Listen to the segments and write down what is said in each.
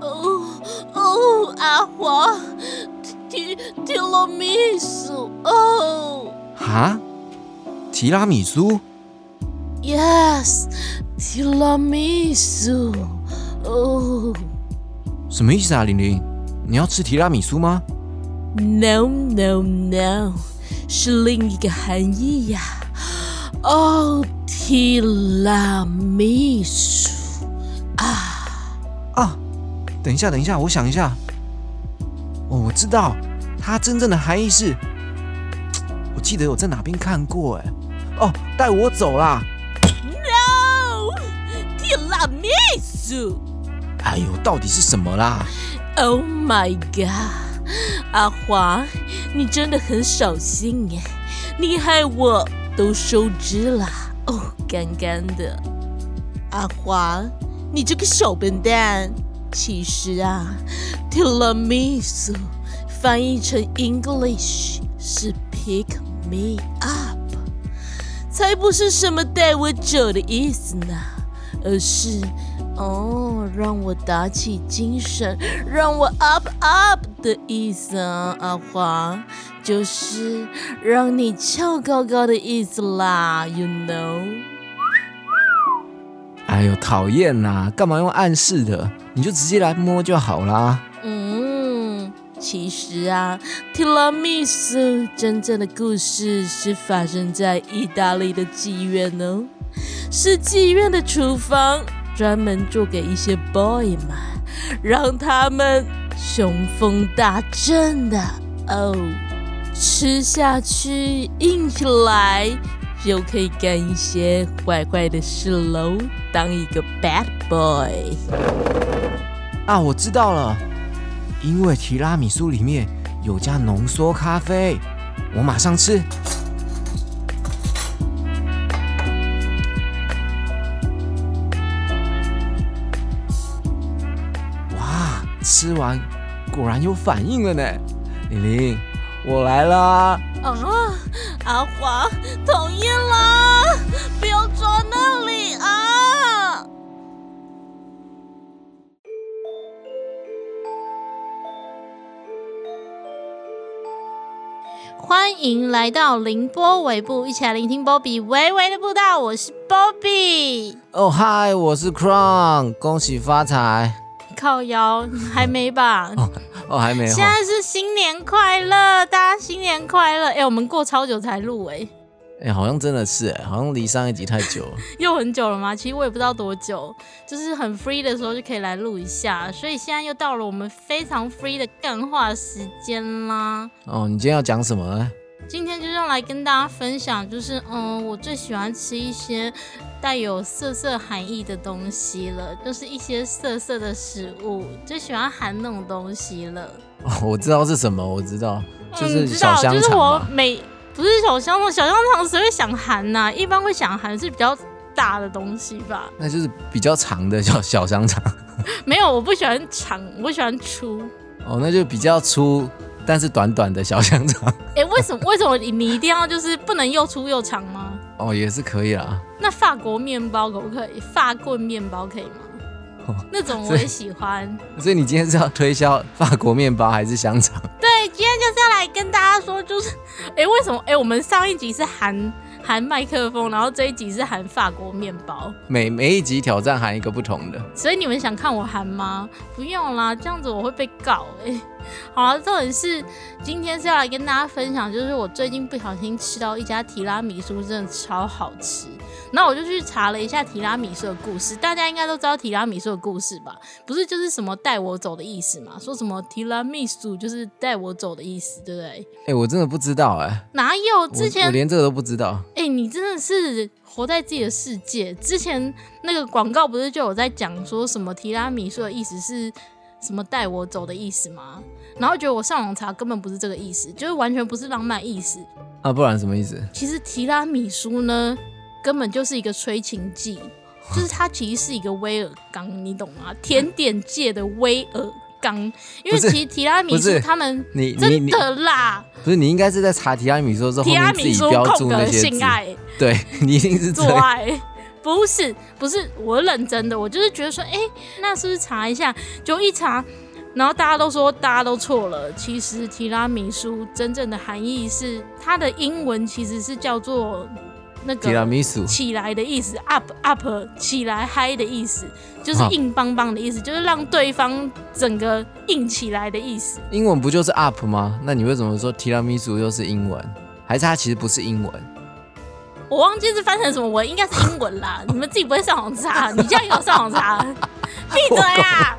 哦哦，阿华，提提拉米苏哦哈？提拉米苏？，yes，提拉米苏哦什么意思啊，玲玲？你要吃提拉米苏吗？，no no no，是另一个含义呀。哦，提拉米苏等一下，等一下，我想一下。哦，我知道，它真正的含义是，我记得我在哪边看过，哎，哦，带我走啦！No，提拉米苏。哎呦，到底是什么啦？Oh my god！阿华，你真的很扫兴耶，你害我都收汁了哦，干干的。阿华，你这个小笨蛋！其实啊，tiramisu 翻译成 English 是 pick me up，才不是什么带我走的意思呢，而是哦，让我打起精神，让我 up up 的意思啊，阿华，就是让你翘高高的意思啦，you know。哎呦，讨厌呐！干嘛用暗示的？你就直接来摸就好啦。嗯，其实啊，tiramisu 真正的故事是发生在意大利的妓院哦，是妓院的厨房，专门做给一些 boy 们，让他们雄风大振的哦，吃下去硬起来。就可以干一些坏坏的事喽，当一个 bad boy。啊，我知道了，因为提拉米苏里面有加浓缩咖啡，我马上吃。哇，吃完果然有反应了呢，玲玲，我来啦！啊，阿华，讨厌啦！不要抓那里啊！欢迎来到凌波尾部，一起来聆听波比微微的步道。我是波比，哦嗨，我是 Crown，恭喜发财！靠腰还没吧？哦，还没有。现在是新年快乐，大家新年快乐！哎、我们过超久才录哎、哎、好像真的是哎，好像离上一集太久了。又很久了吗？其实我也不知道多久，就是很 free 的时候就可以来录一下，所以现在又到了我们非常 free 的干话时间啦。哦，你今天要讲什么呢？今天就是要来跟大家分享，就是嗯，我最喜欢吃一些带有色色含义的东西了，就是一些色色的食物，最喜欢含那种东西了。哦，我知道是什么，我知道，就嗯是你知道，小香就是。我每不是小香肠，小香肠谁会想含呐、一般会想含是比较大的东西吧。那就是比较长的小小香肠。没有，我不喜欢长，我喜欢粗。哦，那就比较粗，但是短短的小香肠。哎、为什么为什么你你一定要就是不能又粗又长吗？哦，也是可以啦。那法国面包可不可以？法棍面包可以吗？哦那种我也喜欢。所以你今天是要推销法国面包还是香肠？对，今天就是要来跟大家说，就是，哎、为什么？哎、我们上一集是含含麦克风，然后这一集是含法国面包，每每一集挑战含一个不同的。所以你们想看我含吗？不用啦，这样子我会被告哎、好了，重点是今天是要来跟大家分享，就是我最近不小心吃到一家提拉米苏，真的超好吃。然后我就去查了一下提拉米苏的故事，大家应该都知道提拉米苏的故事吧？不是就是什么带我走的意思嘛？说什么提拉米苏就是带我走的意思，对不对？哎、我真的不知道哎、哪有？之前我连这个都不知道。哎、你真的是活在自己的世界。之前那个广告不是就有在讲说什么提拉米苏的意思是什么带我走的意思吗？然后觉得我上网查根本不是这个意思，就是完全不是浪漫意思。啊，不然什么意思？其实提拉米苏呢，根本就是一个催情剂，就是它其实是一个威尔刚，你懂吗？甜点界的威尔刚，因为其实提拉米苏他们你真的啦，不是你应该是在查提拉米苏的时候后提拉面自己米苏标注空格那些爱对你一定是这做。爱。不是不是，我认真的，我就是觉得说，哎、那是不是查一下？就一查，然后大家都说大家都错了。其实提拉米苏真正的含义是它的英文其实是叫做那个提拉米苏，起来的意思，up up 起来嗨的意思，就是啊硬邦邦的意思，就是让对方整个硬起来的意思。英文不就是 up 吗？那你为什么说提拉米苏又是英文？还是它其实不是英文？我忘记是翻成什么文，应该是英文啦。你们自己不会上网查，你这样有上网查，闭嘴啊！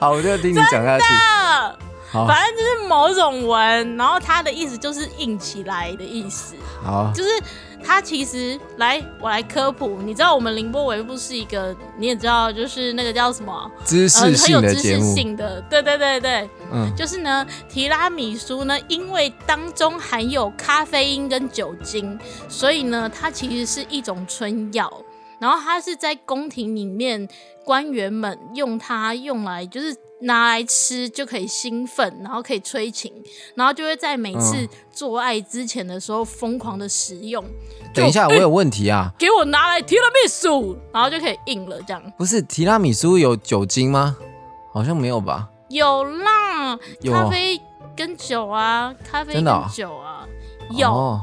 好，我就听你讲下去。好，反正就是某种文，然后它的意思就是硬起来的意思，好，就是它其实来我来科普，你知道我们凌波微步是一个，你也知道，就是那个叫什么知识呃很性有知识性的，对对对对，嗯，就是呢，提拉米苏呢，因为当中含有咖啡因跟酒精，所以呢，它其实是一种春药。然后它是在宫廷里面，官员们用它用来就是拿来吃就可以兴奋，然后可以催情，然后就会在每次嗯做爱之前的时候疯狂的食用。等一下，我有问题啊，给我拿来提拉米苏，然后就可以硬了这样。不是提拉米苏有酒精吗？好像没有吧？有啦，有咖啡跟酒啊，咖啡跟酒啊，有。哦，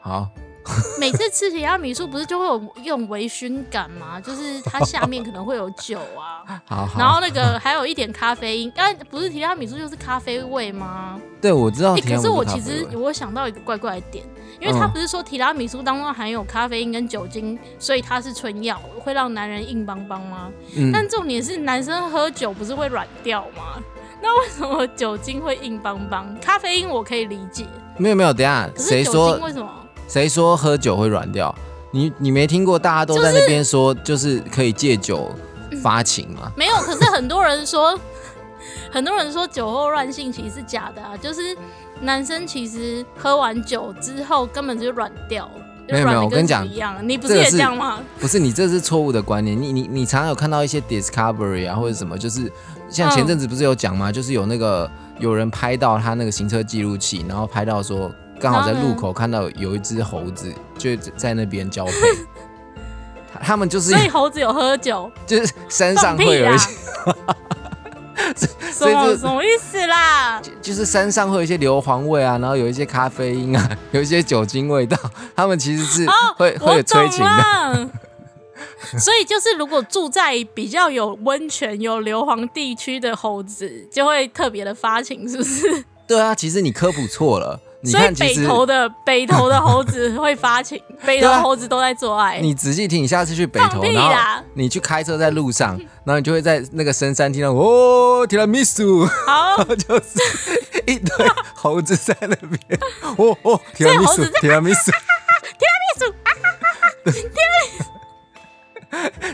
好，每次吃提拉米苏不是就会有用微醺感吗？就是它下面可能会有酒啊，好，好。然后那个还有一点咖啡因，但，不是提拉米苏就是咖啡味吗？对，我知道可是我其实我想到一个怪怪的点，因为它嗯不是说提拉米苏当中含有咖啡因跟酒精，所以它是春药，会让男人硬邦邦吗？嗯，但重点是男生喝酒不是会软掉吗？那为什么酒精会硬邦邦？咖啡因我可以理解，没有没有，等下谁说精为什么？谁说喝酒会软掉？你你没听过大家都在那边说，就是可以借酒发情吗？没有，可是很多人说，很多人说酒后乱性其实是假的啊，就是男生其实喝完酒之后根本就软掉，了没有没有我跟你讲你不是也这样吗？不是，你这是错误的观念。你你你常常有看到一些 Discovery 啊，或者什么，就是像前阵子不是有讲吗？就是有那个有人拍到他那个行车记录器，然后拍到说刚好在路口看到有一只猴子就在那边交配。他他们就是所以猴子有喝酒，就是山上会有一！些，什所以这么什么意思啦？就是山上会有一些硫磺味啊，然后有一些咖啡因啊，有一些酒精味道，他们其实是会、会有催情的。所以就是，如果住在比较有温泉、有硫磺地区的猴子，就会特别的发情，是不是？对啊，其实你科普错了。你所以看，其实北投的 北投的猴子会发情，北投对啊猴子都在做爱。你仔细听，你下次去北投，放屁然后啦你去开车在路上，然后你就会在那个深山听到哦，提拉米苏，好，就是一堆猴子在那边，哦哦，提拉米苏所以猴子在，提拉米苏，秘书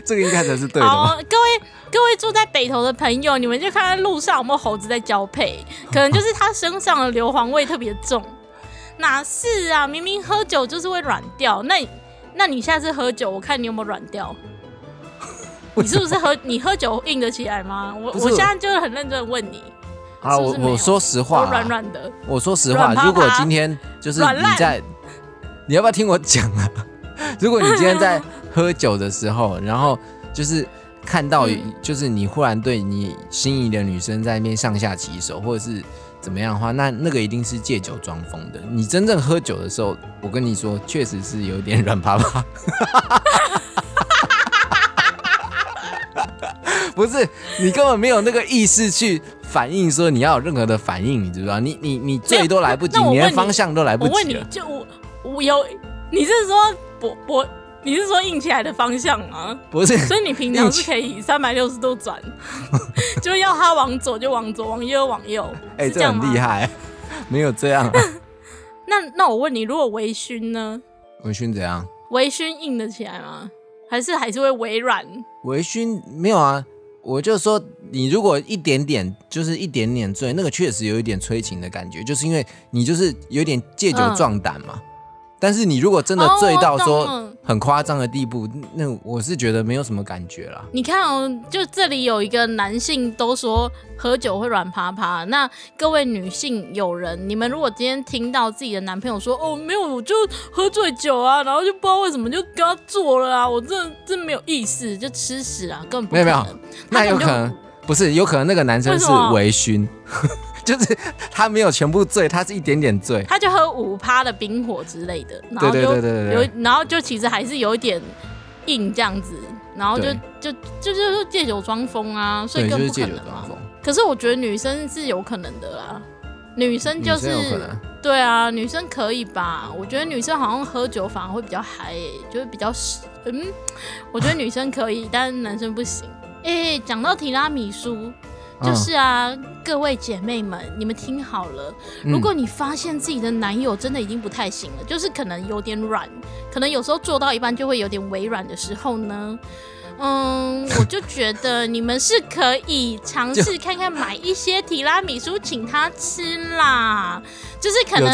这个应该才是对的好？，各位各位住在北投的朋友，你们就看看路上有没有猴子在交配，可能就是它身上的硫磺味特别重。哪是啊？明明喝酒就是会软掉，那你那你下次喝酒，我看你有没有软掉。你是不是喝你喝酒硬得起来吗？我我现在就是很认真的问你，啊，我我说实话啊，软软的，我说实话如果今天就是你在，你要不要听我讲啊？如果你今天在喝酒的时候，然后就是看到嗯，就是你忽然对你心仪的女生在那边上下其手，或者是怎么样的话，那那个一定是借酒装疯的。你真正喝酒的时候，我跟你说，确实是有点软趴趴。不是，你根本没有那个意识去反应，说你要有任何的反应，你知不知道？你你你醉都来不及，你你连方向都来不及我问你就我我有，你是说我我你是说硬起来的方向吗？不是，所以你平常是可以三百六十度转，就要它往左就往左，往右往右，哎、这很厉。害，没有这样、啊。那那我问你，如果微醺呢？微醺怎样？微醺硬得起来吗？还是还是会微软？微醺没有啊，我就说你如果一点点，就是一点点醉，那个确实有一点催情的感觉，就是因为你就是有点借酒嗯壮胆嘛。但是你如果真的哦醉到说很夸张的地步，那我是觉得没有什么感觉啦。你看哦，就这里有一个男性都说喝酒会软趴趴，那各位女性友人，你们如果今天听到自己的男朋友说哦没有，我就喝醉酒啊，然后就不知道为什么就跟他做了啊，我真的真没有意思，就吃屎啊，根本不没有没有。那有可能不是，有可能那个男生是微醺，就是他没有全部醉，他是一点点醉。他就喝五趴的冰火之类的，然后对就有，然后就其实还是有一点硬这样子，然后就就就就是借酒装疯啊，所以，更不可能嘛装。疯。可是我觉得女生是有可能的啦，女生就是对啊，女生可以吧？我觉得女生好像喝酒反而会比较嗨、欸，就是比较嗯，我觉得女生可以，但是男生不行。哎、讲到提拉米苏，嗯就是啊，各位姐妹们，你们听好了，嗯如果你发现自己的男友真的已经不太行了，就是可能有点软，可能有时候做到一半就会有点微软的时候呢，嗯，我就觉得你们是可以尝试看看买一些提拉米苏请他吃啦，就是可能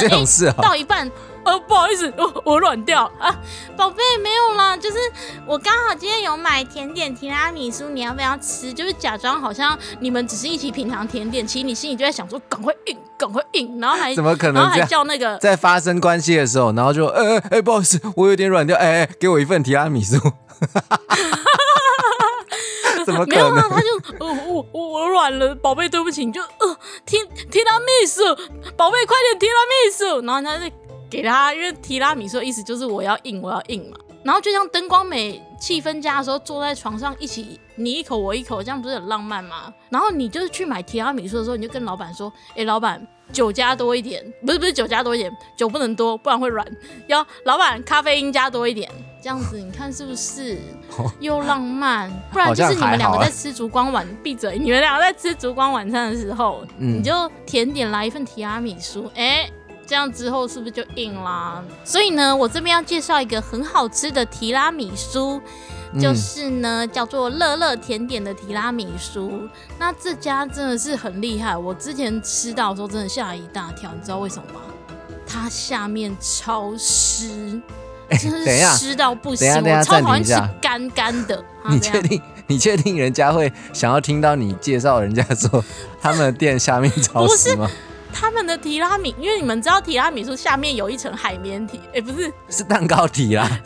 到一半。呃，不好意思，我我软掉啊，宝贝，没有啦，就是我刚好今天有买甜点提拉米苏，你要不要吃？就是假装好像你们只是一起品尝甜点，其实你心里就在想说，赶快硬，赶快硬，然后还怎么可能然后还？叫那个在发生关系的时候，然后就，哎哎哎，不好意思，我有点软掉，哎哎，给我一份提拉米苏。怎么可没有啊，能？他就呃我我我软了，宝贝，对不起，你就呃提提拉米苏，宝贝快点提拉米苏，然后他就给他，因为提拉米苏的意思就是我要硬，我要硬嘛。然后就像灯光美、气氛佳的时候，坐在床上一起你一口我一口，这样不是很浪漫吗？然后你就是去买提拉米苏的时候，你就跟老板说：“哎，老板，酒加多一点，不是不是酒加多一点，酒不能多，不然会软。要老板咖啡因加多一点，这样子你看是不是 又浪漫？不然就是你们两个在吃烛光晚，闭嘴！你们两个在吃烛光晚餐的时候，嗯你就甜点来一份提拉米苏，哎、这样之后是不是就硬啦？所以呢，我这边要介绍一个很好吃的提拉米苏，嗯就是呢叫做乐乐甜点的提拉米苏。那这家真的是很厉害，我之前吃到的时候真的吓一大跳，你知道为什么吗？它下面超湿，真是湿到不行，我超讨厌吃干干的。啊你确定？你确定人家会想要听到你介绍人家说他们的店下面潮湿吗？他们的提拉米，因为你们知道提拉米苏下面有一层海绵体，哎、不是，是蛋糕体啦，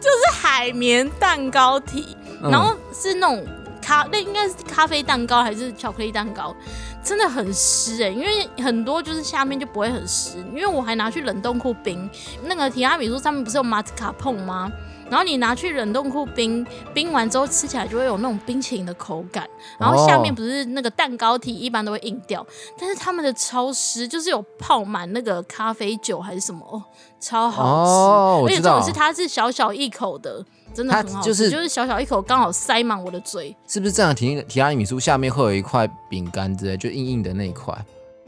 就是海绵蛋糕体，嗯。然后是那种咖，那应该是咖啡蛋糕还是巧克力蛋糕，真的很湿哎、因为很多就是下面就不会很湿，因为我还拿去冷冻库冰，那个提拉米苏上面不是有马斯卡碰吗？然后你拿去冷冻库冰，冰完之后吃起来就会有那种冰淇淋的口感，然后下面哦不是那个蛋糕体一般都会硬掉，但是他们的超湿就是有泡满那个咖啡酒还是什么哦，超好吃，哦，我知道而且重点是，它是小小一口的，真的很好吃，就是就是小小一口刚好塞满我的嘴。是不是这样？提提拉米苏下面会有一块饼干之类，就硬硬的那一块，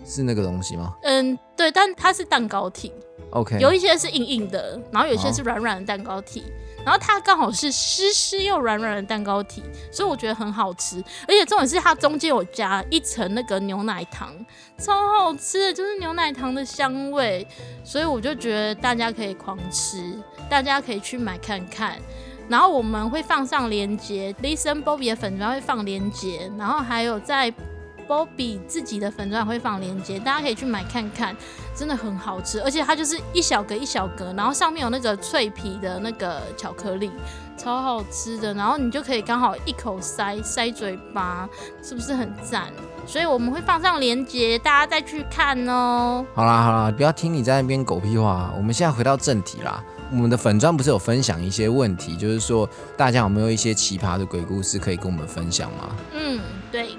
是那个东西吗嗯，对，但它是蛋糕体，有一些是硬硬的，然后有些是软软的蛋糕体，然后它刚好是湿湿又软软的蛋糕体，所以我觉得很好吃。而且重点是它中间有加一层那个牛奶糖，超好吃的，就是牛奶糖的香味，所以我就觉得大家可以狂吃，大家可以去买看看。然后我们会放上链接，Listen Bobby 的粉砖会放链接，然后还有在 Bobby 自己的粉砖会放链接，大家可以去买看看，真的很好吃，而且它就是一小格一小格，然后上面有那个脆皮的那个巧克力，超好吃的，然后你就可以刚好一口塞塞嘴巴，是不是很赞？所以我们会放上链接，大家再去看哦。好啦好啦，不要听你在那边狗屁话。我们现在回到正题啦。我们的粉砖不是有分享一些问题，就是说大家有没有一些奇葩的鬼故事可以跟我们分享吗？嗯，对。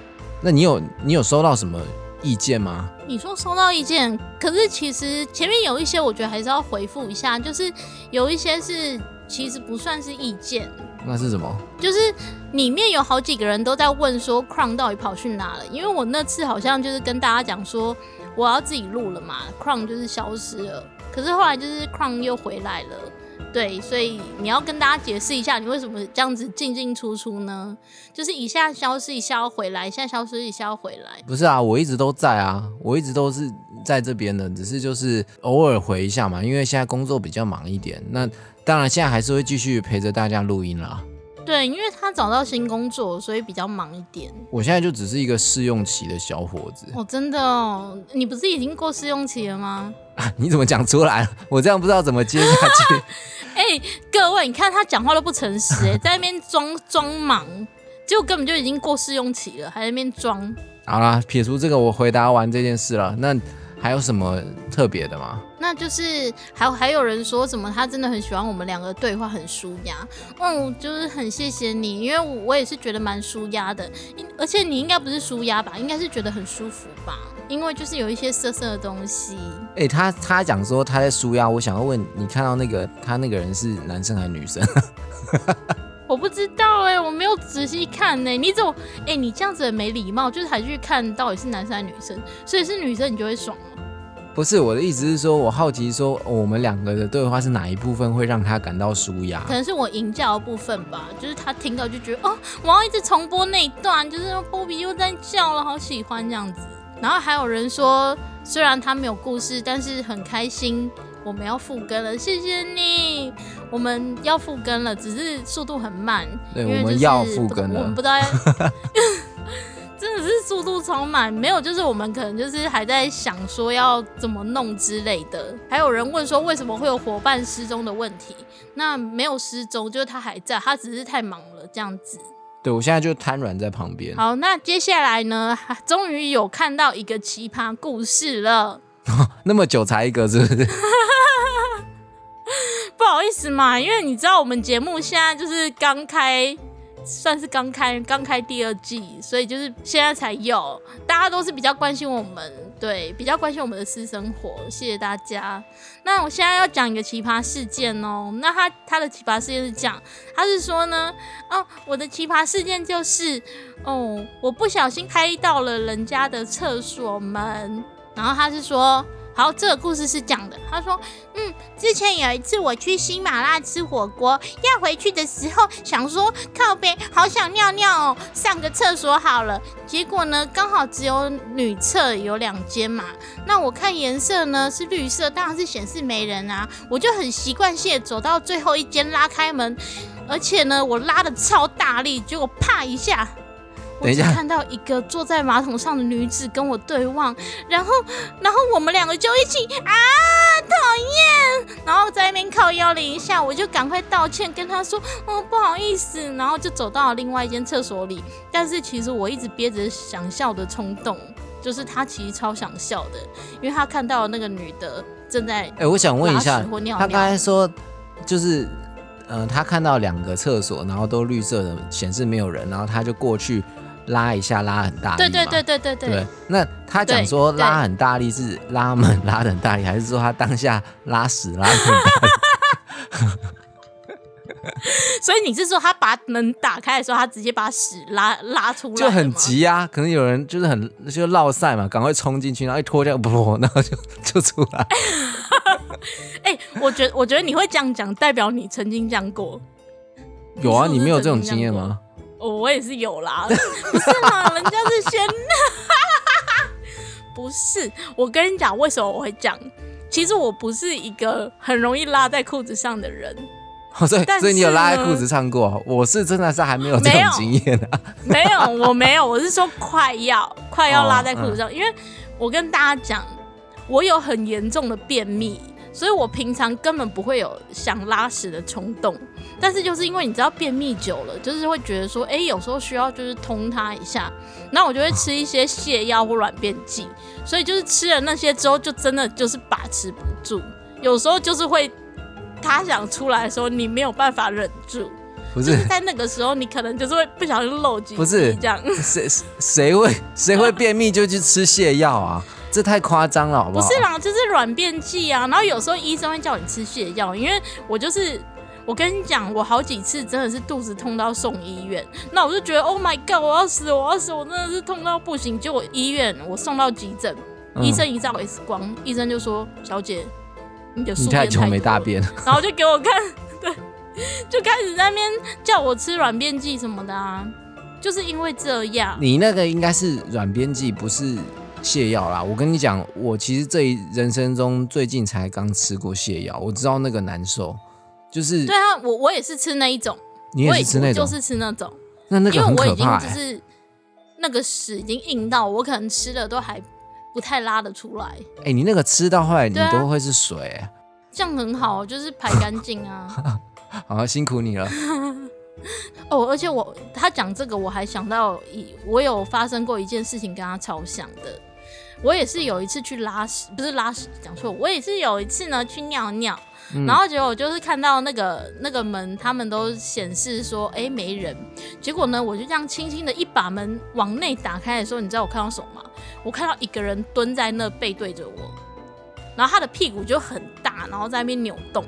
那你有你有收到什么意见吗？你说收到意见，可是其实前面有一些，我觉得还是要回复一下，就是有一些是其实不算是意见，那是什么？就是里面有好几个人都在问说 Crown 到底跑去哪了？因为我那次好像就是跟大家讲说我要自己录了嘛，Crown 就是消失了，可是后来就是 Crown 又回来了。对，所以你要跟大家解释一下，你为什么这样子进进出出呢？就是一下消失，一下要回来，一下消失，一下要回来。不是啊，我一直都在啊，我一直都是在这边的，只是就是偶尔回一下嘛，因为现在工作比较忙一点。那当然，现在还是会继续陪着大家录音啦。对，因为他找到新工作，所以比较忙一点。我现在就只是一个试用期的小伙子。哦，真的哦，你不是已经过试用期了吗？你怎么讲出来了？我这样不知道怎么接下去。哎，各位，你看他讲话都不诚实，哎，在那边装装忙，结果根本就已经过试用期了，还在那边装。好啦，撇除这个，我回答完这件事了。那还有什么特别的吗？那就是还还有人说什么，他真的很喜欢我们两个对话，很舒压。嗯，就是很谢谢你，因为我也是觉得蛮舒压的。而且你应该不是舒压吧？应该是觉得很舒服吧？因为就是有一些色色的东西。哎，他他讲说他在舒压，我想要问你，看到那个他那个人是男生还是女生？我不知道哎，我没有仔细看呢。你怎么哎？你这样子很没礼貌，就是还去看到底是男生还是女生？所以是女生你就会爽不是我的意思是说，我好奇说我们两个的对话是哪一部分会让他感到舒压？可能是我吟叫的部分吧，就是他听到就觉得哦，我要一直重播那一段，就是波比又在叫了，好喜欢这样子。然后还有人说，虽然他没有故事，但是很开心，我们要复更了，谢谢你，我们要复更了，只是速度很慢，对，我们要复更了，我们不知道。速度超慢，没有，就是我们可能就是还在想说要怎么弄之类的。还有人问说为什么会有伙伴失踪的问题？那没有失踪，就是他还在，他只是太忙了这样子。对，我现在就瘫软在旁边。好，那接下来呢，终于有看到一个奇葩故事了。那么久才一个，是不是？不好意思嘛，因为你知道我们节目现在就是刚开。算是刚开刚开第二季，所以就是现在才有，大家都是比较关心我们，对，比较关心我们的私生活，谢谢大家。那我现在要讲一个奇葩事件哦，那他他的奇葩事件是讲，他是说呢，哦，我的奇葩事件就是，哦，我不小心拍到了人家的厕所门，然后他是说。好，这个故事是讲的。他说：“嗯，之前有一次我去新马拉吃火锅，要回去的时候想说靠边，好想尿尿哦，上个厕所好了。结果呢，刚好只有女厕有两间嘛。那我看颜色呢是绿色，当然是显示没人啊。我就很习惯性走到最后一间，拉开门，而且呢，我拉的超大力，结果啪一下。”我只看到一个坐在马桶上的女子跟我对望，然后，然后我们两个就一起啊，讨厌，然后在那边靠腰了一下，我就赶快道歉，跟他说，哦，不好意思，然后就走到了另外一间厕所里。但是其实我一直憋着想笑的冲动，就是他其实超想笑的，因为他看到那个女的正在，哎，我想问一下，他刚才说就是，嗯，他看到两个厕所，然后都绿色的，显示没有人，然后他就过去。拉一下，拉很大力。对对对对对对。那他讲说拉很大力是拉门拉很大力，还是说他当下拉屎拉很大力？所以你是说他把门打开的时候，他直接把屎拉拉出来？就很急啊！可能有人就是很就落赛嘛，赶快冲进去，然后一脱掉，不，然后就就出来。哎，我觉得我觉得你会这样讲，代表你曾经这样过。有啊，你没有这种经验吗？我也是有啦，不是吗，人家是先，不是。我跟你讲，为什么我会讲？其实我不是一个很容易拉在裤子上的人。所以，所以你有拉在裤子上过？我是真的是还没有这种经验啊。没有，我没有。我是说快要快要拉在裤子上，因为我跟大家讲，我有很严重的便秘。所以我平常根本不会有想拉屎的冲动，但是就是因为你知道便秘久了，就是会觉得说，哎，有时候需要就是通它一下，那我就会吃一些泻药或软便剂，所以就是吃了那些之后，就真的就是把持不住，有时候就是会他想出来的时候，你没有办法忍住，不是在那个时候，你可能就是会不小心漏几不是这样，谁谁会谁会便秘就去吃泻药啊？这太夸张了，好不好？不是啦，就是软便剂啊。然后有时候医生会叫你吃泻药，因为我就是我跟你讲，我好几次真的是肚子痛到送医院。那我就觉得，Oh my god，我要死，我要死，我真的是痛到不行。结果医院我送到急诊，医生一照 X 光，医生就说：“小姐，你的宿便太久没大便。”然后就给我看，对，就开始在那边叫我吃软便剂什么的啊，就是因为这样。你那个应该是软便剂，不是泻药啦。我跟你讲，我其实这一人生中最近才刚吃过泻药，我知道那个难受，就是对啊，我我也是吃那一种，你也我也是吃那种，就是吃那种，那那个很因为我已经。就是那个屎已经硬到我可能吃了都还不太拉得出来，哎、你那个吃到后来你都会是水、欸，这样很好，就是排干净啊。好辛苦你了。哦，而且我他讲这个，我还想到一我有发生过一件事情跟他超像的。我也是有一次去拉屎，不是拉屎，讲错，我也是有一次呢去尿尿，然后结果我就是看到那个那个门，他们都显示说哎没人，结果呢我就这样轻轻的一把门往内打开的时候，你知道我看到什么吗？我看到一个人蹲在那背对着我，然后他的屁股就很大，然后在那边扭动，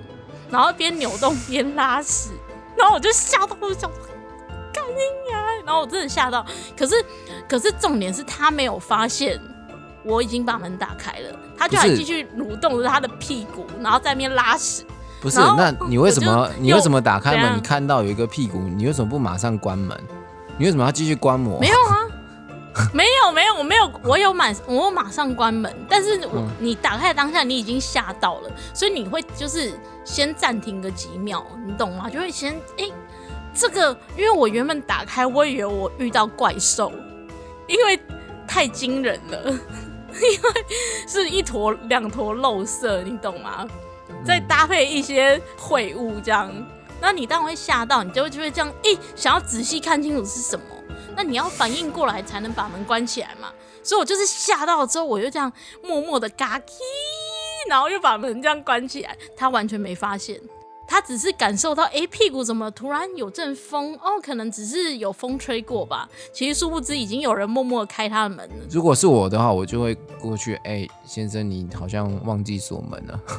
然后边扭动 边拉屎，然后我就吓到，我就想说干你呀！然后我真的吓到，可是可是重点是他没有发现我已经把门打开了，他就还继续蠕动着他的屁股，然后在那边拉屎。不是，那你为什么你为什么打开门？你看到有一个屁股，你为什么不马上关门？你为什么要继续观摩？没有啊，没 有没有，我没有，我有马我马上关门，但是我、嗯你打开的当下你已经吓到了，所以你会就是先暂停个几秒，你懂吗？就会先诶，这个因为我原本打开，我以为我遇到怪兽，因为太惊人了，因为是一坨两坨肉色，你懂吗？再搭配一些秽物这样，那你当然会吓到，你就会就会这样，诶，想要仔细看清楚是什么。那你要反应过来才能把门关起来嘛。所以我就是吓到了之后，我就这样默默的嘎叽，然后又把门这样关起来。他完全没发现，他只是感受到，哎，屁股怎么突然有阵风？哦，可能只是有风吹过吧。其实殊不知，已经有人默默开他的门了。如果是我的话，我就会过去，哎、先生，你好像忘记锁门了。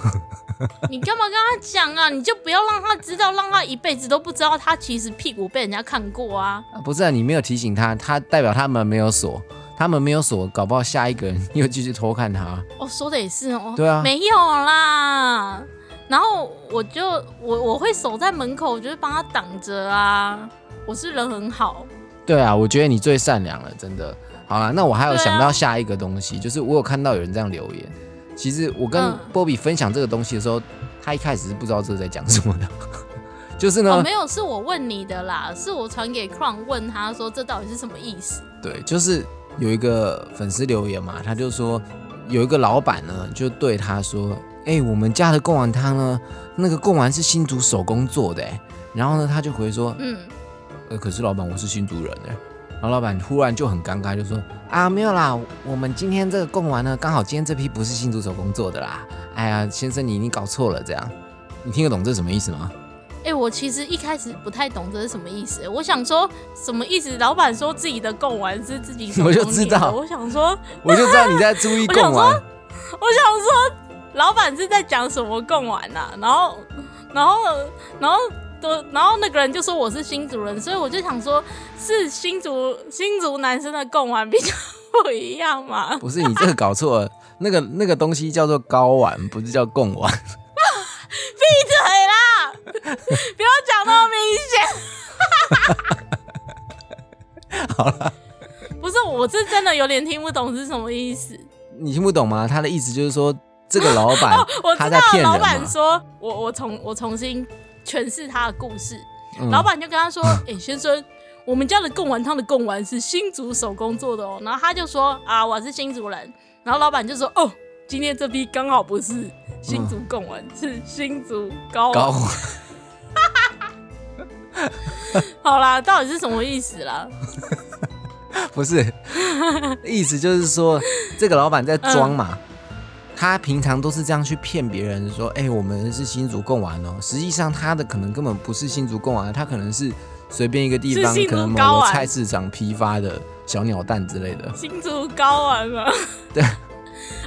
你干嘛跟他讲啊？你就不要让他知道，让他一辈子都不知道他其实屁股被人家看过啊。啊不是啊，你没有提醒他，他代表他们没有锁，他们没有锁，搞不好下一个人又继续偷看他。哦，说的也是哦。对啊没有啦。然后我就我我会守在门口，我就是帮他挡着啊。我是人很好，对啊，我觉得你最善良了，真的。好了，那我还有想到下一个东西，就是我有看到有人这样留言。其实我跟嗯波比分享这个东西的时候，他一开始是不知道这是在讲什么的。就是呢，哦，没有，是我问你的啦，是我传给 Crown 问他说这到底是什么意思？对，就是有一个粉丝留言嘛，他就说有一个老板呢，就对他说：“哎、我们家的贡丸汤呢，那个贡丸是新竹手工做的。”哎，然后呢，他就回说嗯，：“呃，可是老板，我是新竹人哎。”然后老板忽然就很尴尬，就说：“啊，没有啦，我们今天这个贡丸呢，刚好今天这批不是新竹手工做的啦。哎呀，先生你你搞错了，这样，你听得懂这是什么意思吗？哎、我其实一开始不太懂这是什么意思，我想说什么意思？老板说自己的贡丸是自己手我就知道我想说，我就知道你在注意 贡丸。我想说，老板是在讲什么贡丸呐、然后，然后，然后。都，然后那个人就说我是新族人，所以我就想说，是新族新族男生的贡丸比较不一样嘛？不是你这个搞错了，那个那个东西叫做睾丸，不是叫贡丸。对啦，不要讲那么明显。好了，不是，我是真的有点听不懂是什么意思。你听不懂吗？他的意思就是说，这个老板、哦，我知道，他在骗人老板嘛。说，我我重我重新诠释他的故事。嗯老板就跟他说：“哎、先生，我们家的贡丸汤的贡丸是新竹手工做的哦。”然后他就说：“啊，我是新竹人。”然后老板就说：“哦，今天这批刚好不是新竹贡丸，是新竹高高丸。好啦，到底是什么意思啦？不是，意思就是说，这个老板在装嘛。嗯他平常都是这样去骗别人说，哎、我们是新竹贡丸哦。实际上他的可能根本不是新竹贡丸，他可能是随便一个地方，可能某菜市场批发的小鸟蛋之类的。新竹高丸吗？对。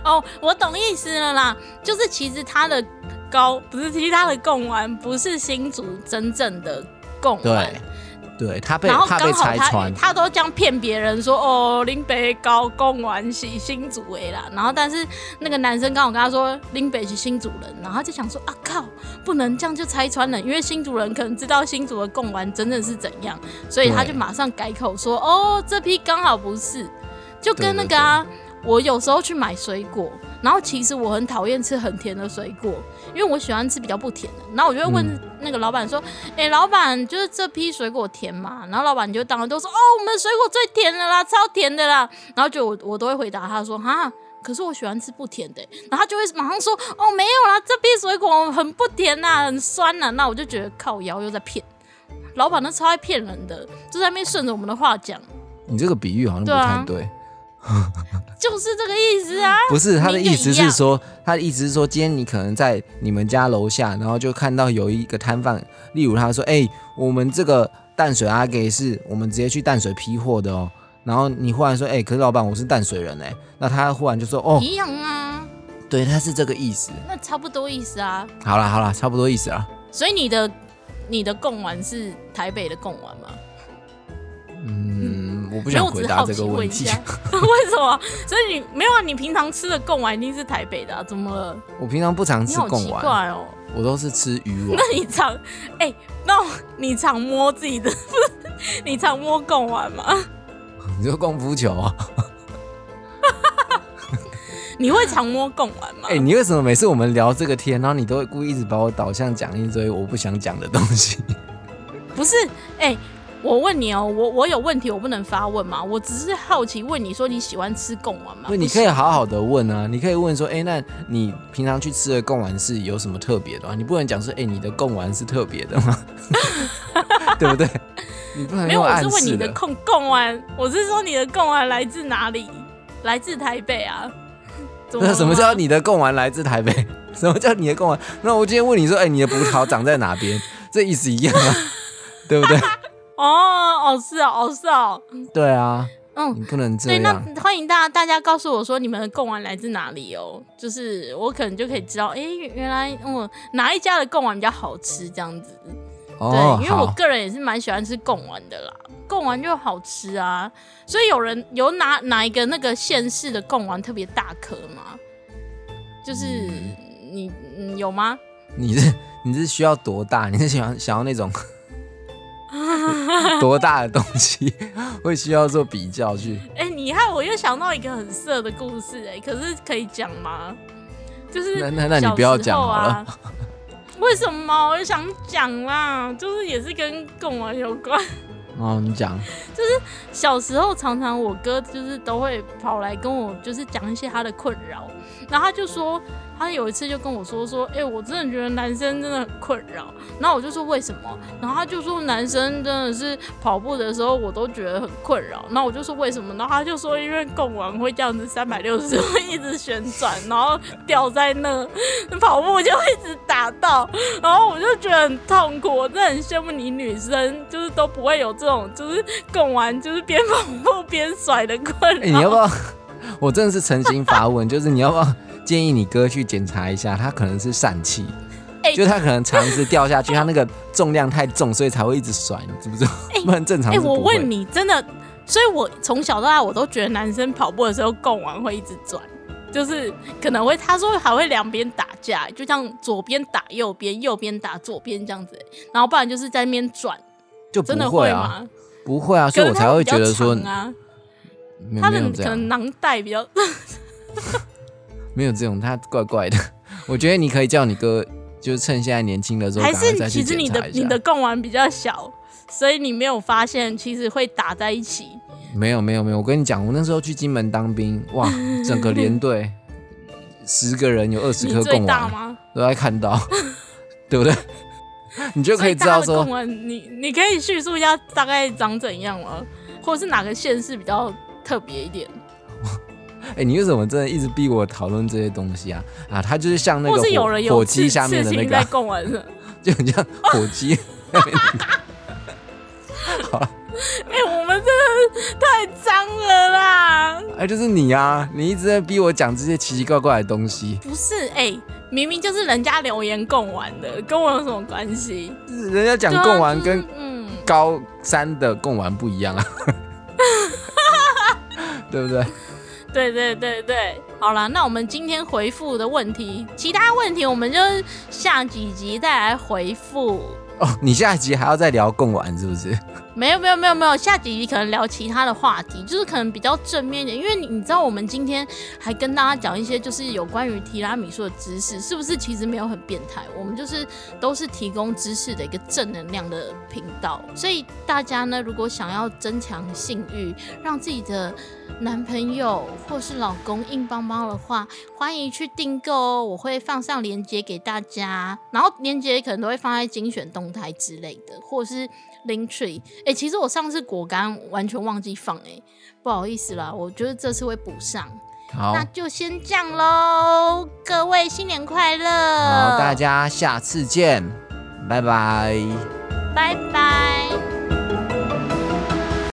哦，我懂意思了啦，就是其实他的高不是，其实他的贡丸不是新竹真正的贡丸对，他被然后刚好他拆穿，他都这样骗别人说哦林北高公完是新主诶啦，然后但是那个男生刚好跟他说林北是新主人，然后他就想说啊靠，不能这样就拆穿了，因为新主人可能知道新主的贡丸真的是怎样，所以他就马上改口说哦这批刚好不是，就跟那个啊。我有时候去买水果，然后其实我很讨厌吃很甜的水果，因为我喜欢吃比较不甜的。然后我就会问嗯那个老板说：“哎、老板，就是这批水果甜吗？”然后老板就当然都说：“哦，我们水果最甜的啦，超甜的啦。”然后就我我都会回答他说：“哈，可是我喜欢吃不甜的。”然后他就会马上说：“哦，没有啦，这批水果很不甜呐，很酸呐。”那我就觉得靠腰又在骗。老板那超爱骗人的，就在那边顺着我们的话讲，你这个比喻好像不对啊太对。就是这个意思啊。不是他的意思是说，他的意思是说，今天你可能在你们家楼下，然后就看到有一个摊贩，例如他说：“哎、我们这个淡水阿给是我们直接去淡水批货的哦。”然后你忽然说：“哎、可是老板，我是淡水人哎。”那他忽然就说：“哦，一样啊，对，他是这个意思。那差不多意思啊。好啦好啦，差不多意思啦。所以你的你的贡丸是台北的贡丸吗？嗯，我不想回答这个问题。为什么？所以你没有啊？你平常吃的贡丸一定是台北的啊？怎么了？我平常不常吃贡丸，怪哦。我都是吃鱼丸那。你常哎、那你常摸自己的，你常摸贡丸吗？你说功夫球啊？你会常摸贡丸吗？哎、你为什么每次我们聊这个天，然后你都会故意一直把我导向讲一堆我不想讲的东西？不是，哎、我问你哦，我我有问题，我不能发问吗？我只是好奇问你说你喜欢吃贡丸吗？不，你可以好好的问啊，你可以问说，哎、那你平常去吃的贡丸是有什么特别的吗？你不能讲说，哎、你的贡丸是特别的吗？对不对？你不能没有，我是问你的贡贡丸，我是说你的贡丸来自哪里？来自台北啊？那什么叫你的贡丸来自台北？什么叫你的贡丸？那我今天问你说，哎、你的葡萄长在哪边？这意思一样啊，对不对？哦哦是哦哦是哦，对啊，嗯。你不能这对，那样。欢迎大家大家告诉我说你们的贡丸来自哪里哦，就是我可能就可以知道，哎，原来嗯哪一家的贡丸比较好吃这样子。哦，对，因为我，个人也是蛮喜欢吃贡丸的啦，贡丸就好吃啊。所以有人有哪哪一个那个县市的贡丸特别大颗吗？就是嗯你嗯有吗？你是你是需要多大？你是想想要那种多大的东西，会需要做比较去？哎、你害我又想到一个很色的故事哎、可是可以讲吗？就是那那那你不要讲啊。为什么？我就想讲啦，就是也是跟贡丸有关。哦，你讲，就是小时候常常我哥就是都会跑来跟我就是讲一些他的困扰，然后他就说他有一次就跟我说说，哎、我真的觉得男生真的很困扰，然后我就说为什么？然后他就说男生真的是跑步的时候我都觉得很困扰，然后我就说为什么？然后他就说因为拱完会这样子三百六十度一直旋转，然后掉在那，跑步就一直打到，然后我就觉得很痛苦，我真的很羡慕你女生，就是都不会有这种就是拱完就是边跑步边甩的困扰。你要不要？我真的是诚心发问，就是你要不要建议你哥去检查一下，他可能是疝气，哎就他可能肠子掉下去，他那个重量太重，所以才会一直甩，你知不知道？不然正常哎。我问你，真的，所以我从小到大我都觉得男生跑步的时候供完会一直转，就是可能会他说还会两边打架，就像左边打右边，右边打左边这样子，然后不然就是在那边转，就不真的会啊，吗？不会啊，所以我才会觉得说他的可能，囊袋比较，没有这种，他怪怪的。我觉得你可以叫你哥，就是趁现在年轻的时候，还是其实你的你的贡丸比较小，所以你没有发现其实会打在一起。没有没有没有，我跟你讲，我那时候去金门当兵，哇，整个连队十个人有二十颗贡丸？都在看到，对不对？你就可以知道说你你可以叙述一下大概长怎样吗？或者是哪个县市比较特别一点？哎、你为什么真的一直逼我讨论这些东西啊？啊，它就是像那个火鸡下面的那个？就很像火鸡。好了哎、我们真的太脏了啦！哎，就是你啊，你一直在逼我讲这些奇奇怪怪的东西，不是，哎、明明就是人家留言供完的，跟我有什么关系？人家讲对啊贡丸跟就是嗯，高三的供完不一样啊，对不对？对对对对，好了，那我们今天回复的问题，其他问题我们就下几集再来回复。哦，你下一集还要再聊贡丸是不是？没有没有没有没有，下几集可能聊其他的话题，就是可能比较正面一点，因为你你知道我们今天还跟大家讲一些就是有关于提拉米苏的知识，是不是其实没有很变态？我们就是都是提供知识的一个正能量的频道，所以大家呢，如果想要增强性欲，让自己的男朋友或是老公硬邦邦的话，欢迎去订购哦，我会放上链接给大家，然后链接可能都会放在精选动态之类的，或者是 link tree。哎、其实我上次果干完全忘记放、哎，不好意思啦，我觉得这次会补上。好那就先这样喽，各位新年快乐！好，大家下次见，拜拜。拜拜。